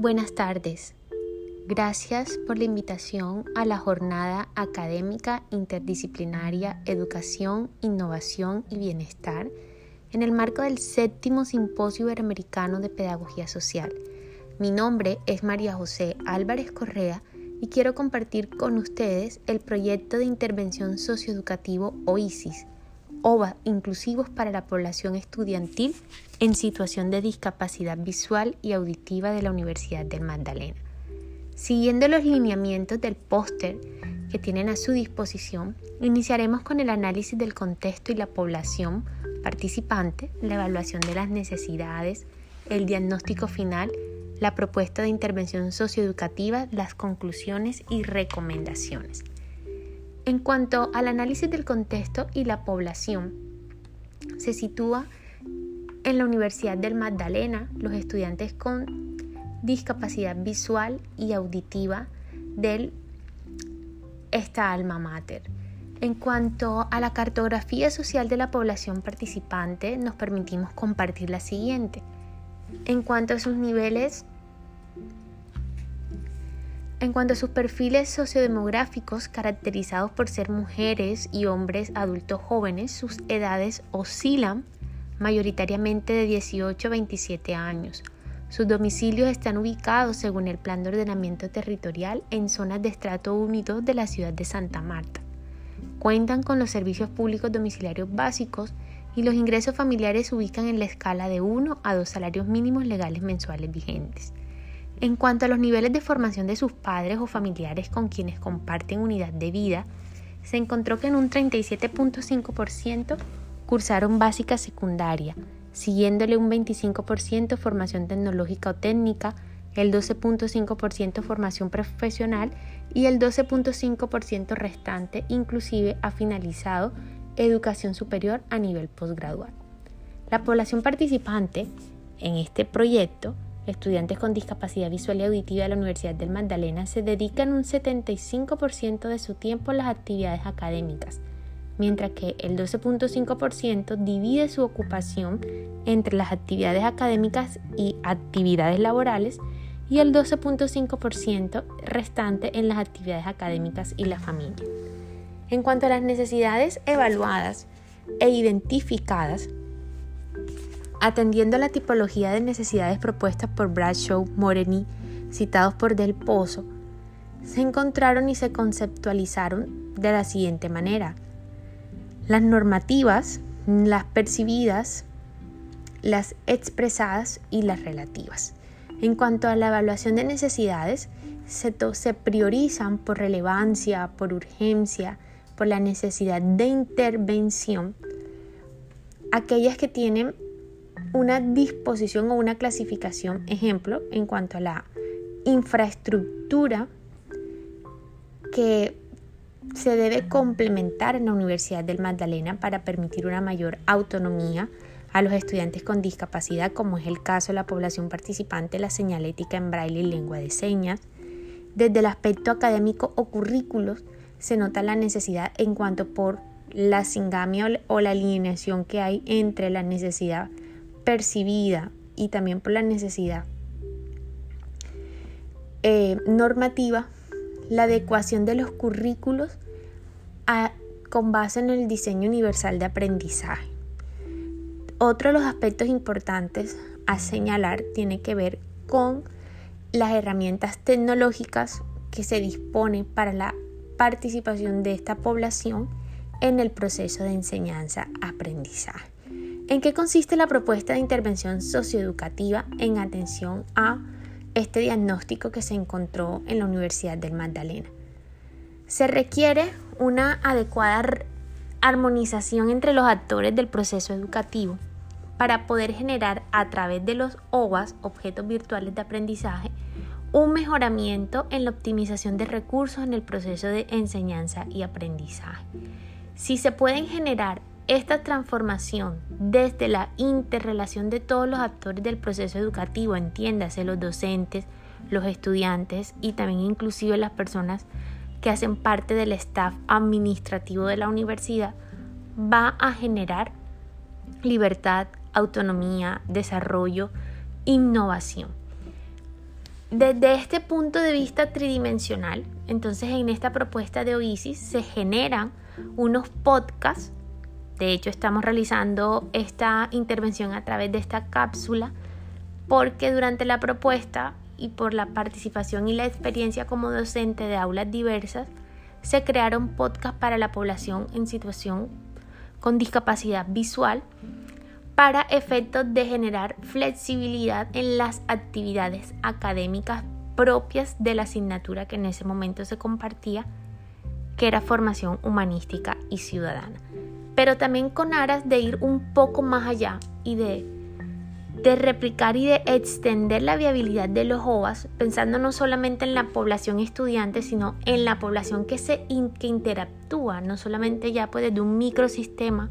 Buenas tardes. Gracias por la invitación a la jornada académica interdisciplinaria Educación, Innovación y Bienestar en el marco del séptimo Simposio Iberoamericano de Pedagogía Social. Mi nombre es María José Álvarez Correa y quiero compartir con ustedes el proyecto de intervención socioeducativo OISIS, OVA inclusivos para la población estudiantil en situación de discapacidad visual y auditiva de la Universidad del Magdalena. Siguiendo los lineamientos del póster que tienen a su disposición, iniciaremos con el análisis del contexto y la población participante, la evaluación de las necesidades, el diagnóstico final, la propuesta de intervención socioeducativa, las conclusiones y recomendaciones. En cuanto al análisis del contexto y la población, se sitúa en la Universidad del Magdalena los estudiantes con discapacidad visual y auditiva de esta alma mater. En cuanto a la cartografía social de la población participante, nos permitimos compartir la siguiente. En cuanto a sus niveles en cuanto a sus perfiles sociodemográficos caracterizados por ser mujeres y hombres adultos jóvenes, sus edades oscilan mayoritariamente de 18 a 27 años. Sus domicilios están ubicados según el Plan de Ordenamiento Territorial en zonas de estrato únido de la ciudad de Santa Marta. Cuentan con los servicios públicos domiciliarios básicos y los ingresos familiares se ubican en la escala de 1 a 2 salarios mínimos legales mensuales vigentes. En cuanto a los niveles de formación de sus padres o familiares con quienes comparten unidad de vida, se encontró que en un 37.5% cursaron básica secundaria, siguiéndole un 25% formación tecnológica o técnica, el 12.5% formación profesional y el 12.5% restante inclusive ha finalizado educación superior a nivel posgradual. La población participante en este proyecto estudiantes con discapacidad visual y auditiva de la Universidad del Magdalena se dedican un 75% de su tiempo a las actividades académicas, mientras que el 12.5% divide su ocupación entre las actividades académicas y actividades laborales y el 12.5% restante en las actividades académicas y la familia. En cuanto a las necesidades evaluadas e identificadas, Atendiendo a la tipología de necesidades propuestas por Bradshaw, Moreni, citados por Del Pozo, se encontraron y se conceptualizaron de la siguiente manera. Las normativas, las percibidas, las expresadas y las relativas. En cuanto a la evaluación de necesidades, se, se, priorizan por relevancia, por urgencia, por la necesidad de intervención, aquellas que tienen una disposición o una clasificación, ejemplo, en cuanto a la infraestructura que se debe complementar en la Universidad del Magdalena para permitir una mayor autonomía a los estudiantes con discapacidad, como es el caso de la población participante la señalética en braille y lengua de señas. Desde el aspecto académico o currículos se nota la necesidad en cuanto por la singamia o la alineación que hay entre la necesidad percibida y también por la necesidad eh, normativa, la adecuación de los currículos con base en el diseño universal de aprendizaje. Otro de los aspectos importantes a señalar tiene que ver con las herramientas tecnológicas que se disponen para la participación de esta población en el proceso de enseñanza-aprendizaje. ¿En qué consiste la propuesta de intervención socioeducativa en atención a este diagnóstico que se encontró en la Universidad del Magdalena? Se requiere una adecuada armonización entre los actores del proceso educativo para poder generar a través de los OVAs, objetos virtuales de aprendizaje, un mejoramiento en la optimización de recursos en el proceso de enseñanza y aprendizaje. Si se pueden generar esta transformación desde la interrelación de todos los actores del proceso educativo, entiéndase los docentes, los estudiantes y también inclusive las personas que hacen parte del staff administrativo de la universidad, va a generar libertad, autonomía, desarrollo, innovación. Desde este punto de vista tridimensional, entonces en esta propuesta de Oasis se generan unos podcasts. De hecho, estamos realizando esta intervención a través de esta cápsula porque durante la propuesta y por la participación y la experiencia como docente de aulas diversas, se crearon podcasts para la población en situación con discapacidad visual para efectos de generar flexibilidad en las actividades académicas propias de la asignatura que en ese momento se compartía, que era formación humanística y ciudadana. Pero también con aras de ir un poco más allá y de de replicar y de extender la viabilidad de los OAS, pensando no solamente en la población estudiante, sino en la población que, se que interactúa, no solamente ya pues desde un microsistema,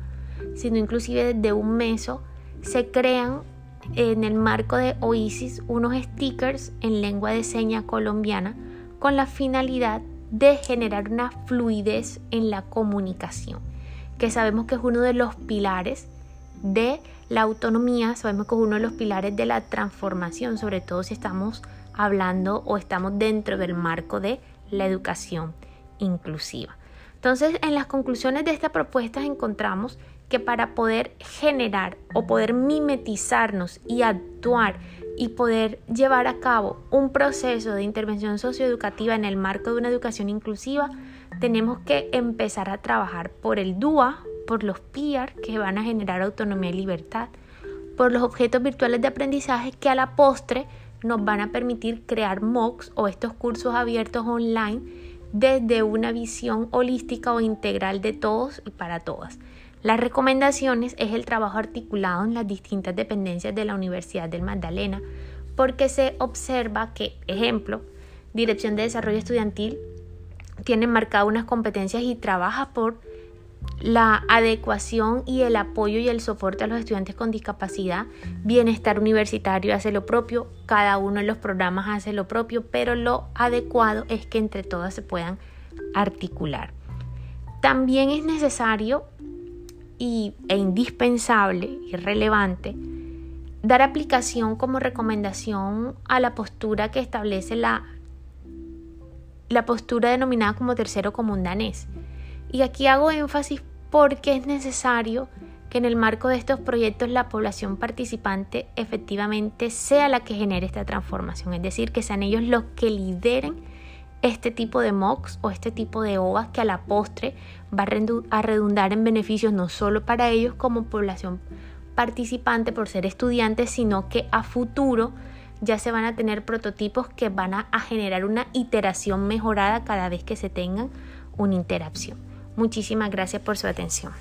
sino inclusive desde un meso, se crean en el marco de OISIS unos stickers en lengua de seña colombiana con la finalidad de generar una fluidez en la comunicación, que sabemos que es uno de los pilares de la autonomía sabemos que es uno de los pilares de la transformación, sobre todo si estamos hablando o estamos dentro del marco de la educación inclusiva. Entonces, en las conclusiones de esta propuesta encontramos que para poder generar o poder mimetizarnos y actuar y poder llevar a cabo un proceso de intervención socioeducativa en el marco de una educación inclusiva, tenemos que empezar a trabajar por el DUA por los PIAR que van a generar autonomía y libertad, por los objetos virtuales de aprendizaje que a la postre nos van a permitir crear MOOCs o estos cursos abiertos online desde una visión holística o integral de todos y para todas. Las recomendaciones es el trabajo articulado en las distintas dependencias de la Universidad del Magdalena, porque se observa que, ejemplo, Dirección de Desarrollo Estudiantil tiene marcadas unas competencias y trabaja por la adecuación y el apoyo y el soporte a los estudiantes con discapacidad. Bienestar universitario hace lo propio, cada uno de los programas hace lo propio, pero lo adecuado es que entre todas se puedan articular. También es necesario y, e indispensable y relevante dar aplicación como recomendación a la postura que establece la, la postura denominada como tercero común danés. Y aquí hago énfasis porque es necesario que en el marco de estos proyectos la población participante efectivamente sea la que genere esta transformación, es decir, que sean ellos los que lideren este tipo de MOOCs o este tipo de OVAs que a la postre va a redundar en beneficios no solo para ellos como población participante por ser estudiantes, sino que a futuro ya se van a tener prototipos que van a, generar una iteración mejorada cada vez que se tengan una interacción. Muchísimas gracias por su atención.